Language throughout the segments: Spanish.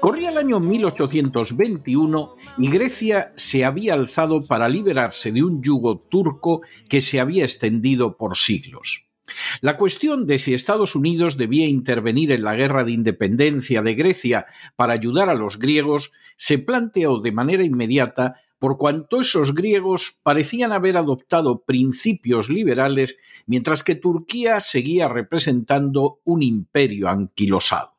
Corría el año 1821 y Grecia se había alzado para liberarse de un yugo turco que se había extendido por siglos. La cuestión de si Estados Unidos debía intervenir en la guerra de independencia de Grecia para ayudar a los griegos se planteó de manera inmediata por cuanto esos griegos parecían haber adoptado principios liberales mientras que Turquía seguía representando un imperio anquilosado.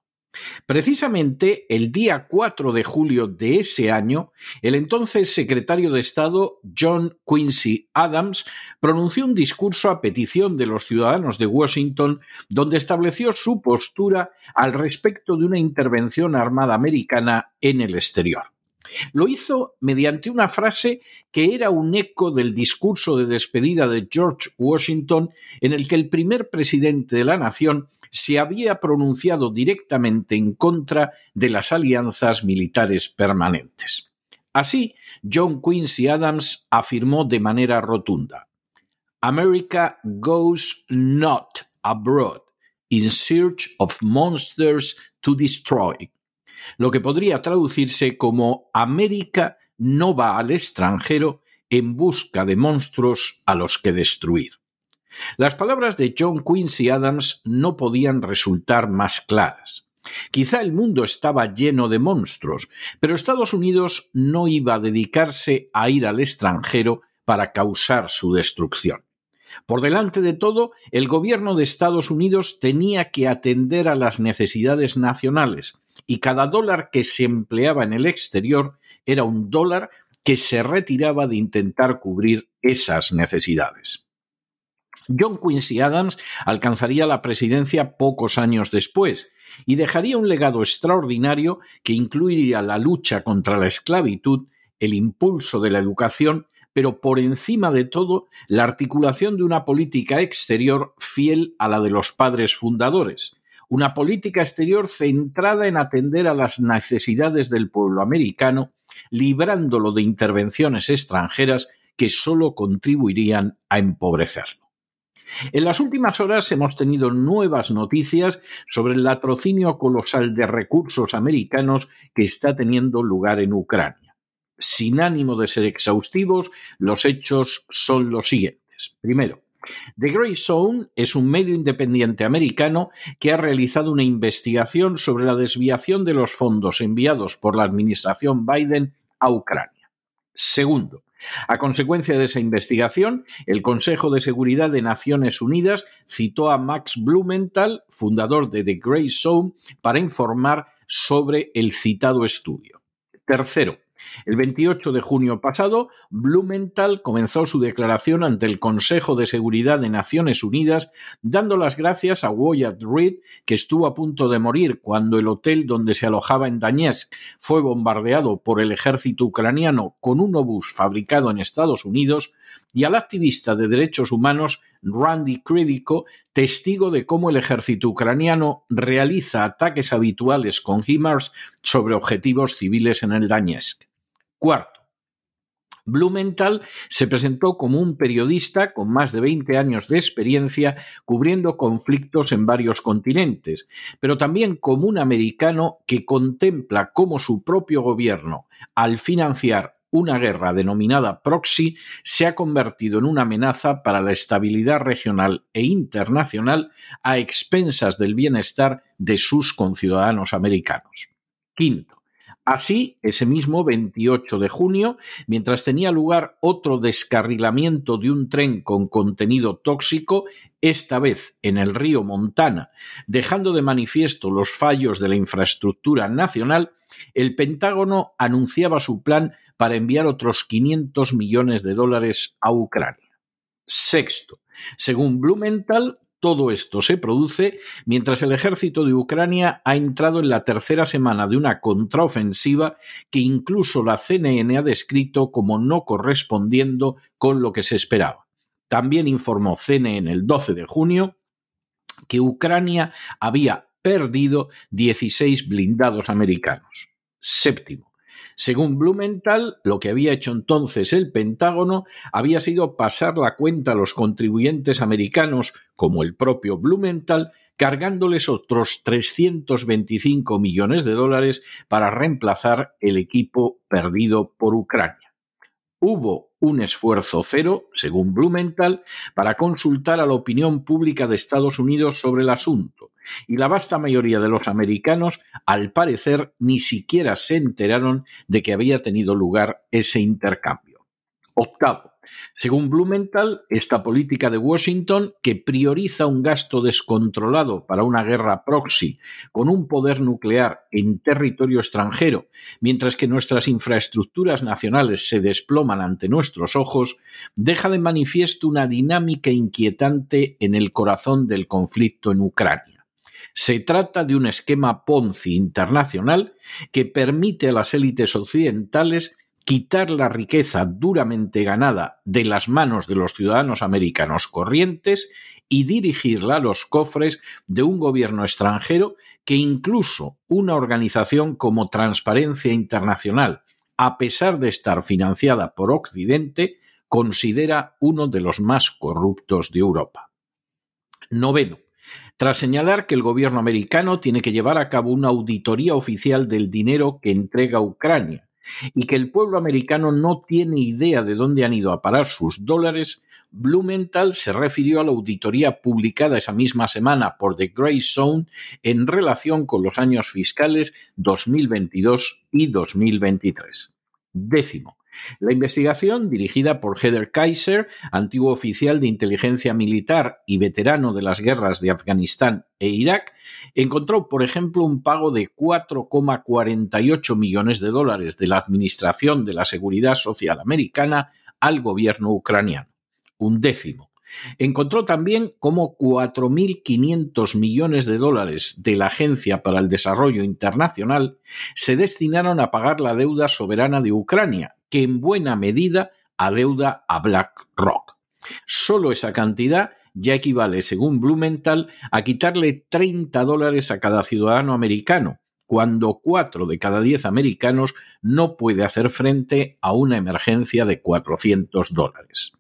Precisamente el día 4 de julio de ese año, el entonces secretario de Estado John Quincy Adams pronunció un discurso a petición de los ciudadanos de Washington donde estableció su postura al respecto de una intervención armada americana en el exterior. Lo hizo mediante una frase que era un eco del discurso de despedida de George Washington en el que el primer presidente de la nación se había pronunciado directamente en contra de las alianzas militares permanentes. Así, John Quincy Adams afirmó de manera rotunda, America goes not abroad in search of monsters to destroy, lo que podría traducirse como América no va al extranjero en busca de monstruos a los que destruir. Las palabras de John Quincy Adams no podían resultar más claras. Quizá el mundo estaba lleno de monstruos, pero Estados Unidos no iba a dedicarse a ir al extranjero para causar su destrucción. Por delante de todo, el gobierno de Estados Unidos tenía que atender a las necesidades nacionales, y cada dólar que se empleaba en el exterior era un dólar que se retiraba de intentar cubrir esas necesidades. John Quincy Adams alcanzaría la presidencia pocos años después y dejaría un legado extraordinario que incluiría la lucha contra la esclavitud, el impulso de la educación, pero por encima de todo la articulación de una política exterior fiel a la de los padres fundadores, una política exterior centrada en atender a las necesidades del pueblo americano, librándolo de intervenciones extranjeras que sólo contribuirían a empobrecerlo. En las últimas horas hemos tenido nuevas noticias sobre el latrocinio colosal de recursos americanos que está teniendo lugar en Ucrania. Sin ánimo de ser exhaustivos, los hechos son los siguientes. Primero, The Grey Zone es un medio independiente americano que ha realizado una investigación sobre la desviación de los fondos enviados por la administración Biden a Ucrania. Segundo, a consecuencia de esa investigación, el Consejo de Seguridad de Naciones Unidas citó a Max Blumenthal, fundador de The Grey Zone, para informar sobre el citado estudio. Tercero, el 28 de junio pasado, Blumenthal comenzó su declaración ante el Consejo de Seguridad de Naciones Unidas, dando las gracias a Wyatt Reed, que estuvo a punto de morir cuando el hotel donde se alojaba en Donetsk fue bombardeado por el ejército ucraniano con un obús fabricado en Estados Unidos, y al activista de derechos humanos Randy Credico, testigo de cómo el ejército ucraniano realiza ataques habituales con HIMARS sobre objetivos civiles en el Donetsk. Cuarto, Blumenthal se presentó como un periodista con más de 20 años de experiencia cubriendo conflictos en varios continentes, pero también como un americano que contempla cómo su propio gobierno, al financiar una guerra denominada proxy, se ha convertido en una amenaza para la estabilidad regional e internacional a expensas del bienestar de sus conciudadanos americanos. Quinto, Así, ese mismo 28 de junio, mientras tenía lugar otro descarrilamiento de un tren con contenido tóxico, esta vez en el río Montana, dejando de manifiesto los fallos de la infraestructura nacional, el Pentágono anunciaba su plan para enviar otros 500 millones de dólares a Ucrania. Sexto, según Blumenthal, todo esto se produce mientras el ejército de Ucrania ha entrado en la tercera semana de una contraofensiva que incluso la CNN ha descrito como no correspondiendo con lo que se esperaba. También informó CNN el 12 de junio que Ucrania había perdido 16 blindados americanos. Séptimo, según Blumenthal, lo que había hecho entonces el Pentágono había sido pasar la cuenta a los contribuyentes americanos, como el propio Blumenthal, cargándoles otros 325 millones de dólares para reemplazar el equipo perdido por Ucrania. Hubo un esfuerzo cero, según Blumenthal, para consultar a la opinión pública de Estados Unidos sobre el asunto, y la vasta mayoría de los americanos, al parecer, ni siquiera se enteraron de que había tenido lugar ese intercambio. Octavo, según Blumenthal, esta política de Washington, que prioriza un gasto descontrolado para una guerra proxy con un poder nuclear en territorio extranjero, mientras que nuestras infraestructuras nacionales se desploman ante nuestros ojos, deja de manifiesto una dinámica inquietante en el corazón del conflicto en Ucrania. Se trata de un esquema Ponzi internacional que permite a las élites occidentales quitar la riqueza duramente ganada de las manos de los ciudadanos americanos corrientes y dirigirla a los cofres de un gobierno extranjero que incluso una organización como Transparencia Internacional, a pesar de estar financiada por Occidente, considera uno de los más corruptos de Europa. Noveno. Tras señalar que el gobierno americano tiene que llevar a cabo una auditoría oficial del dinero que entrega Ucrania, y que el pueblo americano no tiene idea de dónde han ido a parar sus dólares, Blumenthal se refirió a la auditoría publicada esa misma semana por The Grey Zone en relación con los años fiscales 2022 y 2023. Décimo, la investigación, dirigida por Heather Kaiser, antiguo oficial de inteligencia militar y veterano de las guerras de Afganistán e Irak, encontró, por ejemplo, un pago de 4,48 millones de dólares de la Administración de la Seguridad Social Americana al gobierno ucraniano, un décimo. Encontró también cómo 4.500 millones de dólares de la Agencia para el Desarrollo Internacional se destinaron a pagar la deuda soberana de Ucrania, que en buena medida adeuda a BlackRock. Solo esa cantidad ya equivale, según Blumenthal, a quitarle 30 dólares a cada ciudadano americano, cuando 4 de cada 10 americanos no puede hacer frente a una emergencia de 400 dólares.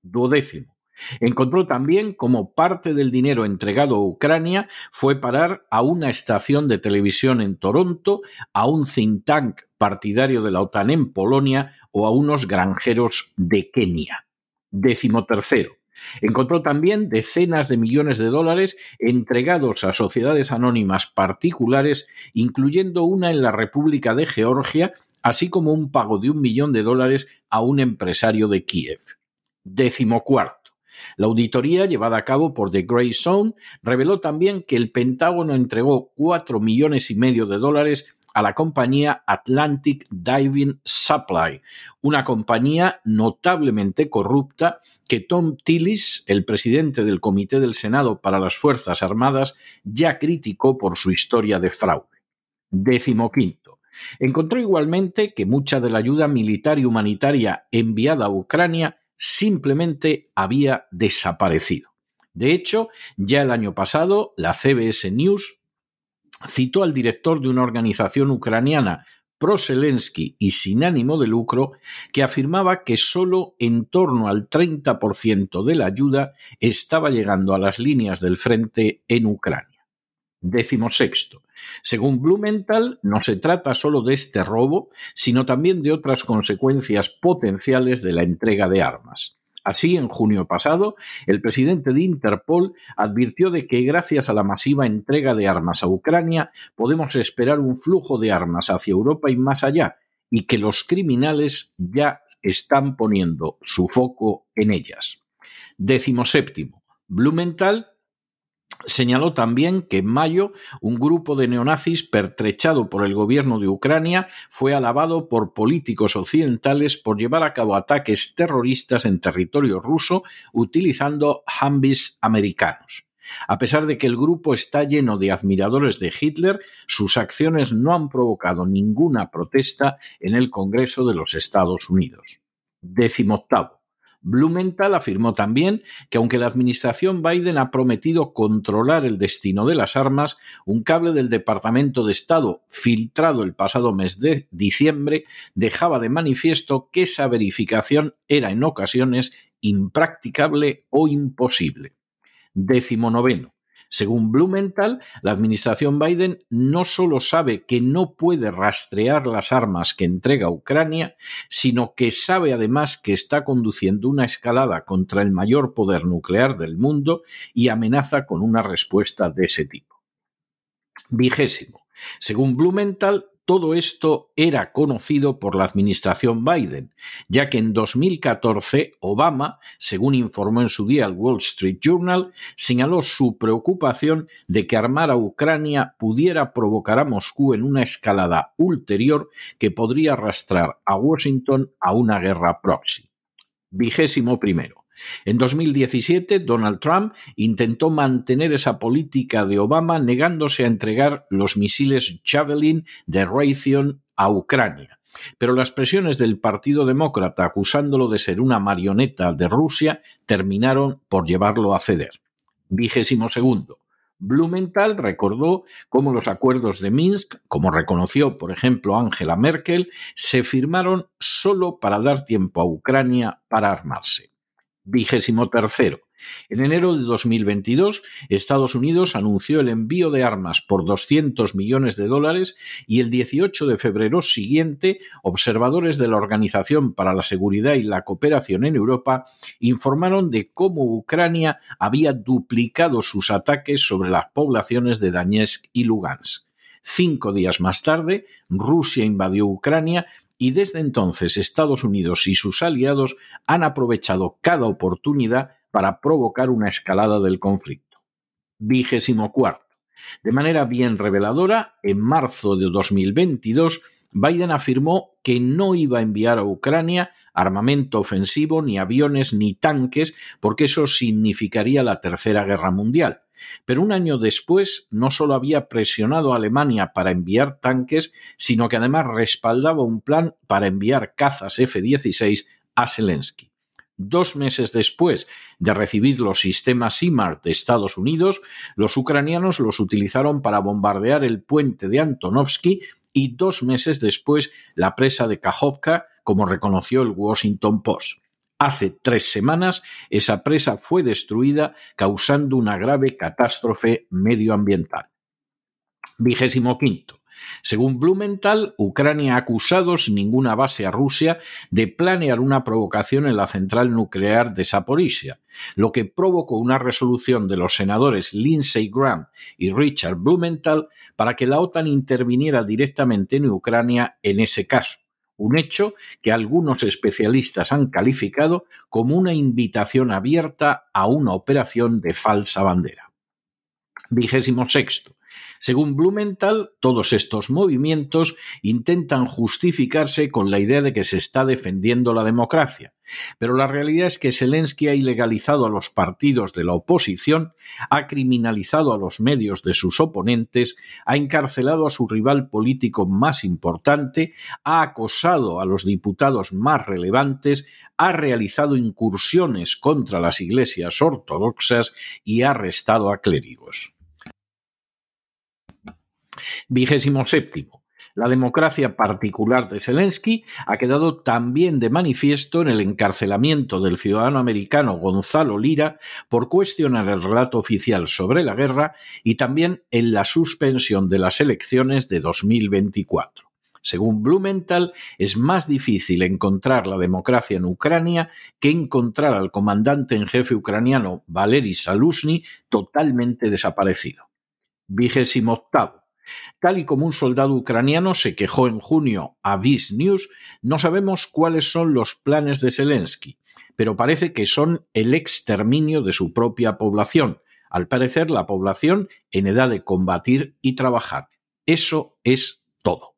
Duodécimo. Encontró también cómo parte del dinero entregado a Ucrania fue parar a una estación de televisión en Toronto, a un think tank partidario de la OTAN en Polonia o a unos granjeros de Kenia. Décimo tercero. Encontró también decenas de millones de dólares entregados a sociedades anónimas particulares, incluyendo una en la República de Georgia, así como un pago de un millón de dólares a un empresario de Kiev. Décimo cuarto. La auditoría llevada a cabo por The Grey Zone reveló también que el Pentágono entregó cuatro millones y medio de dólares a la compañía Atlantic Diving Supply, una compañía notablemente corrupta que Tom Tillis, el presidente del Comité del Senado para las Fuerzas Armadas, ya criticó por su historia de fraude. Décimo quinto. Encontró igualmente que mucha de la ayuda militar y humanitaria enviada a Ucrania simplemente había desaparecido. De hecho, ya el año pasado, la CBS News citó al director de una organización ucraniana pro-Zelensky y sin ánimo de lucro, que afirmaba que solo en torno al 30% de la ayuda estaba llegando a las líneas del frente en Ucrania. Décimo sexto. Según Blumenthal, no se trata solo de este robo, sino también de otras consecuencias potenciales de la entrega de armas. Así, en junio pasado, el presidente de Interpol advirtió de que gracias a la masiva entrega de armas a Ucrania podemos esperar un flujo de armas hacia Europa y más allá, y que los criminales ya están poniendo su foco en ellas. Décimo séptimo. Blumenthal Señaló también que en mayo un grupo de neonazis pertrechado por el gobierno de Ucrania fue alabado por políticos occidentales por llevar a cabo ataques terroristas en territorio ruso utilizando Humvees americanos. A pesar de que el grupo está lleno de admiradores de Hitler, sus acciones no han provocado ninguna protesta en el Congreso de los Estados Unidos. Décimo octavo. Blumenthal afirmó también que aunque la administración Biden ha prometido controlar el destino de las armas, un cable del Departamento de Estado filtrado el pasado mes de diciembre dejaba de manifiesto que esa verificación era en ocasiones impracticable o imposible. Décimo noveno. Según Blumenthal, la administración Biden no solo sabe que no puede rastrear las armas que entrega Ucrania, sino que sabe además que está conduciendo una escalada contra el mayor poder nuclear del mundo y amenaza con una respuesta de ese tipo. Vigésimo. Según Blumenthal, todo esto era conocido por la administración Biden, ya que en 2014 Obama, según informó en su día el Wall Street Journal, señaló su preocupación de que armar a Ucrania pudiera provocar a Moscú en una escalada ulterior que podría arrastrar a Washington a una guerra proxy. Vigésimo primero. En 2017, Donald Trump intentó mantener esa política de Obama negándose a entregar los misiles Javelin de Raytheon a Ucrania. Pero las presiones del Partido Demócrata acusándolo de ser una marioneta de Rusia terminaron por llevarlo a ceder. Vigésimo segundo. Blumenthal recordó cómo los acuerdos de Minsk, como reconoció por ejemplo Angela Merkel, se firmaron solo para dar tiempo a Ucrania para armarse. Vigésimo tercero. En enero de 2022, Estados Unidos anunció el envío de armas por 200 millones de dólares y el 18 de febrero siguiente, observadores de la Organización para la Seguridad y la Cooperación en Europa informaron de cómo Ucrania había duplicado sus ataques sobre las poblaciones de Donetsk y Lugansk. Cinco días más tarde, Rusia invadió Ucrania y desde entonces Estados Unidos y sus aliados han aprovechado cada oportunidad para provocar una escalada del conflicto. Vigésimo cuarto. De manera bien reveladora, en marzo de 2022, Biden afirmó que no iba a enviar a Ucrania armamento ofensivo, ni aviones, ni tanques, porque eso significaría la Tercera Guerra Mundial. Pero un año después no solo había presionado a Alemania para enviar tanques, sino que además respaldaba un plan para enviar cazas F-16 a Zelensky. Dos meses después de recibir los sistemas SIMART de Estados Unidos, los ucranianos los utilizaron para bombardear el puente de Antonovsky y dos meses después la presa de Kajovka, como reconoció el Washington Post. Hace tres semanas esa presa fue destruida causando una grave catástrofe medioambiental. Vigésimo quinto. Según Blumenthal, Ucrania ha acusado sin ninguna base a Rusia de planear una provocación en la central nuclear de Zaporizhia, lo que provocó una resolución de los senadores Lindsey Graham y Richard Blumenthal para que la OTAN interviniera directamente en Ucrania en ese caso un hecho que algunos especialistas han calificado como una invitación abierta a una operación de falsa bandera. Vigésimo sexto. Según Blumenthal, todos estos movimientos intentan justificarse con la idea de que se está defendiendo la democracia, pero la realidad es que Zelensky ha ilegalizado a los partidos de la oposición, ha criminalizado a los medios de sus oponentes, ha encarcelado a su rival político más importante, ha acosado a los diputados más relevantes, ha realizado incursiones contra las iglesias ortodoxas y ha arrestado a clérigos. Vigésimo séptimo. La democracia particular de Zelensky ha quedado también de manifiesto en el encarcelamiento del ciudadano americano Gonzalo Lira por cuestionar el relato oficial sobre la guerra y también en la suspensión de las elecciones de 2024. Según Blumenthal, es más difícil encontrar la democracia en Ucrania que encontrar al comandante en jefe ucraniano Valery Saluzhny totalmente desaparecido. Vigésimo octavo. Tal y como un soldado ucraniano se quejó en junio a Viz News, no sabemos cuáles son los planes de Zelensky, pero parece que son el exterminio de su propia población, al parecer la población en edad de combatir y trabajar. Eso es todo.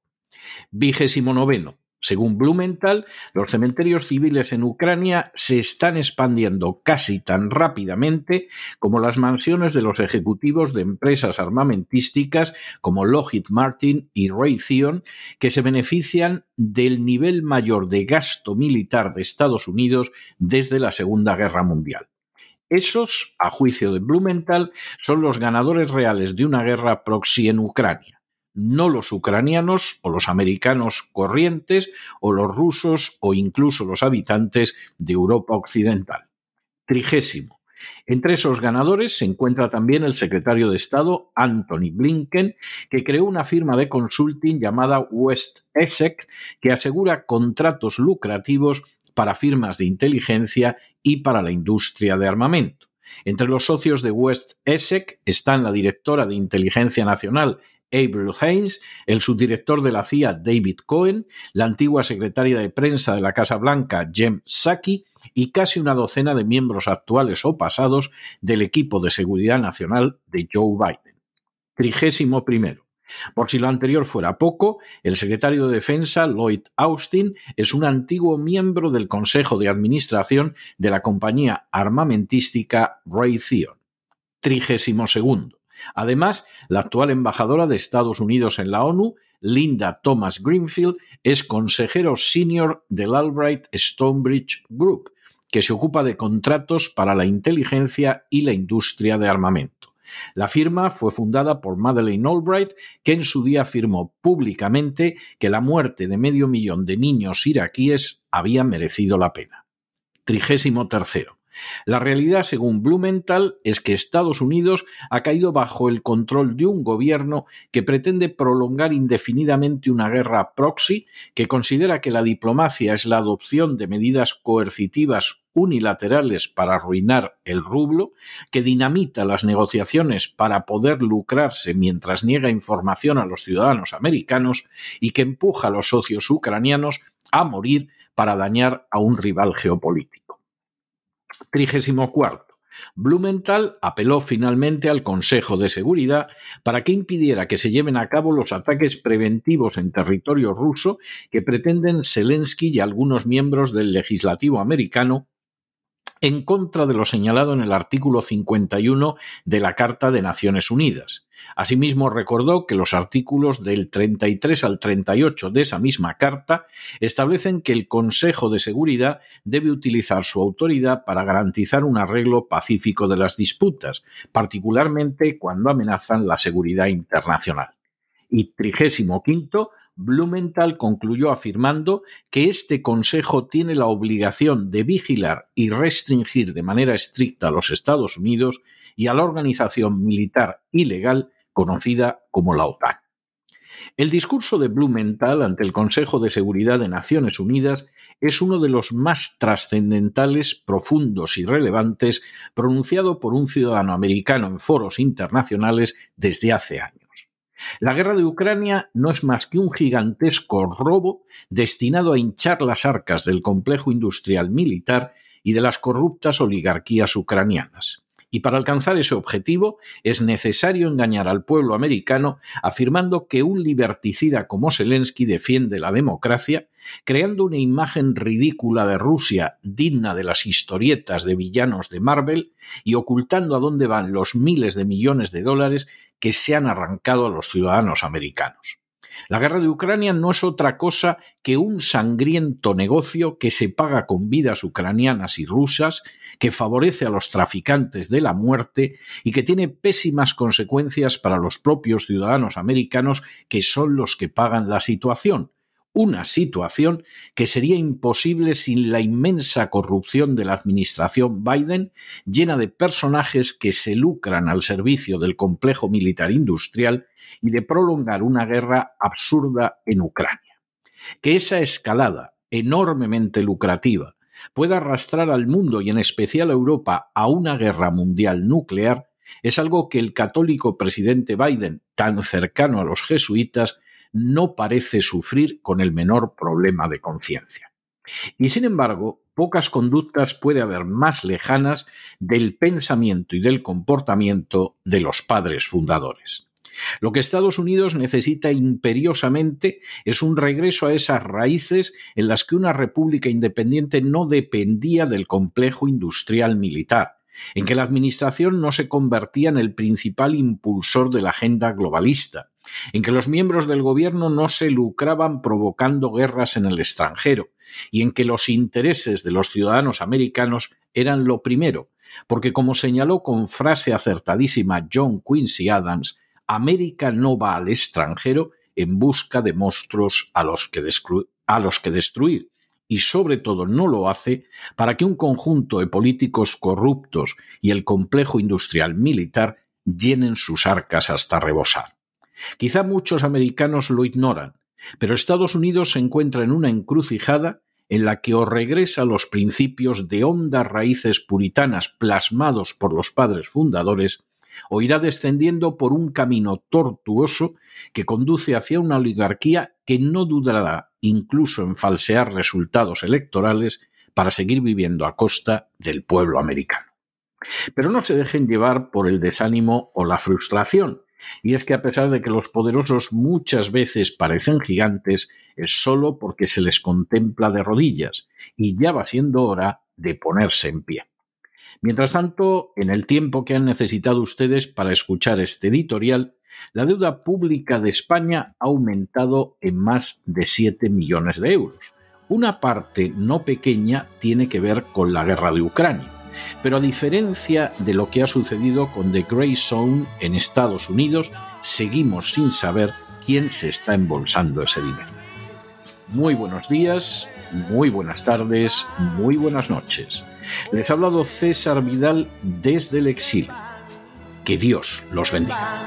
Vigésimo noveno. Según Blumenthal, los cementerios civiles en Ucrania se están expandiendo casi tan rápidamente como las mansiones de los ejecutivos de empresas armamentísticas como Lockheed Martin y Raytheon, que se benefician del nivel mayor de gasto militar de Estados Unidos desde la Segunda Guerra Mundial. Esos, a juicio de Blumenthal, son los ganadores reales de una guerra proxy en Ucrania no los ucranianos o los americanos corrientes o los rusos o incluso los habitantes de Europa Occidental. Trigésimo. Entre esos ganadores se encuentra también el secretario de Estado Anthony Blinken, que creó una firma de consulting llamada West Essex, que asegura contratos lucrativos para firmas de inteligencia y para la industria de armamento. Entre los socios de West Essex están la directora de Inteligencia Nacional Avril Haines, el subdirector de la CIA David Cohen, la antigua secretaria de prensa de la Casa Blanca Jem Psaki y casi una docena de miembros actuales o pasados del equipo de seguridad nacional de Joe Biden. Trigésimo primero. Por si lo anterior fuera poco, el secretario de Defensa, Lloyd Austin, es un antiguo miembro del Consejo de Administración de la compañía armamentística Raytheon. Trigésimo segundo. Además, la actual embajadora de Estados Unidos en la ONU, Linda Thomas Greenfield, es consejero senior del Albright Stonebridge Group, que se ocupa de contratos para la inteligencia y la industria de armamento. La firma fue fundada por Madeleine Albright, que en su día afirmó públicamente que la muerte de medio millón de niños iraquíes había merecido la pena. Trigésimo tercero. La realidad, según Blumenthal, es que Estados Unidos ha caído bajo el control de un gobierno que pretende prolongar indefinidamente una guerra proxy, que considera que la diplomacia es la adopción de medidas coercitivas unilaterales para arruinar el rublo, que dinamita las negociaciones para poder lucrarse mientras niega información a los ciudadanos americanos y que empuja a los socios ucranianos a morir para dañar a un rival geopolítico. 34. Blumenthal apeló finalmente al Consejo de Seguridad para que impidiera que se lleven a cabo los ataques preventivos en territorio ruso que pretenden Zelensky y algunos miembros del legislativo americano en contra de lo señalado en el artículo 51 de la Carta de Naciones Unidas. Asimismo, recordó que los artículos del 33 al 38 de esa misma Carta establecen que el Consejo de Seguridad debe utilizar su autoridad para garantizar un arreglo pacífico de las disputas, particularmente cuando amenazan la seguridad internacional. Y trigésimo quinto, Blumenthal concluyó afirmando que este Consejo tiene la obligación de vigilar y restringir de manera estricta a los Estados Unidos y a la organización militar ilegal conocida como la OTAN. El discurso de Blumenthal ante el Consejo de Seguridad de Naciones Unidas es uno de los más trascendentales, profundos y relevantes pronunciado por un ciudadano americano en foros internacionales desde hace años. La guerra de Ucrania no es más que un gigantesco robo destinado a hinchar las arcas del complejo industrial militar y de las corruptas oligarquías ucranianas. Y para alcanzar ese objetivo es necesario engañar al pueblo americano afirmando que un liberticida como Zelensky defiende la democracia, creando una imagen ridícula de Rusia digna de las historietas de villanos de Marvel y ocultando a dónde van los miles de millones de dólares que se han arrancado a los ciudadanos americanos. La guerra de Ucrania no es otra cosa que un sangriento negocio que se paga con vidas ucranianas y rusas, que favorece a los traficantes de la muerte y que tiene pésimas consecuencias para los propios ciudadanos americanos que son los que pagan la situación, una situación que sería imposible sin la inmensa corrupción de la administración Biden, llena de personajes que se lucran al servicio del complejo militar industrial y de prolongar una guerra absurda en Ucrania. Que esa escalada, enormemente lucrativa, pueda arrastrar al mundo y en especial a Europa a una guerra mundial nuclear es algo que el católico presidente Biden, tan cercano a los jesuitas, no parece sufrir con el menor problema de conciencia. Y sin embargo, pocas conductas puede haber más lejanas del pensamiento y del comportamiento de los padres fundadores. Lo que Estados Unidos necesita imperiosamente es un regreso a esas raíces en las que una república independiente no dependía del complejo industrial militar, en que la Administración no se convertía en el principal impulsor de la agenda globalista, en que los miembros del gobierno no se lucraban provocando guerras en el extranjero, y en que los intereses de los ciudadanos americanos eran lo primero, porque como señaló con frase acertadísima John Quincy Adams, América no va al extranjero en busca de monstruos a los que, a los que destruir, y sobre todo no lo hace para que un conjunto de políticos corruptos y el complejo industrial militar llenen sus arcas hasta rebosar. Quizá muchos americanos lo ignoran, pero Estados Unidos se encuentra en una encrucijada en la que o regresa los principios de hondas raíces puritanas plasmados por los padres fundadores, o irá descendiendo por un camino tortuoso que conduce hacia una oligarquía que no dudará incluso en falsear resultados electorales para seguir viviendo a costa del pueblo americano. Pero no se dejen llevar por el desánimo o la frustración, y es que a pesar de que los poderosos muchas veces parecen gigantes, es solo porque se les contempla de rodillas, y ya va siendo hora de ponerse en pie. Mientras tanto, en el tiempo que han necesitado ustedes para escuchar este editorial, la deuda pública de España ha aumentado en más de 7 millones de euros. Una parte no pequeña tiene que ver con la guerra de Ucrania. Pero a diferencia de lo que ha sucedido con The Grey Zone en Estados Unidos, seguimos sin saber quién se está embolsando ese dinero. muy buenos días, muy buenas tardes, muy buenas noches. Les ha hablado César Vidal desde el exilio. Que Dios los bendiga.